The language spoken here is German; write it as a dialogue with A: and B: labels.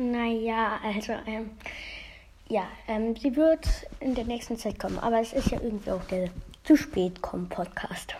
A: Naja, also, ähm, ja, ähm, sie wird in der nächsten Zeit kommen, aber es ist ja irgendwie auch der zu spät kommen Podcast.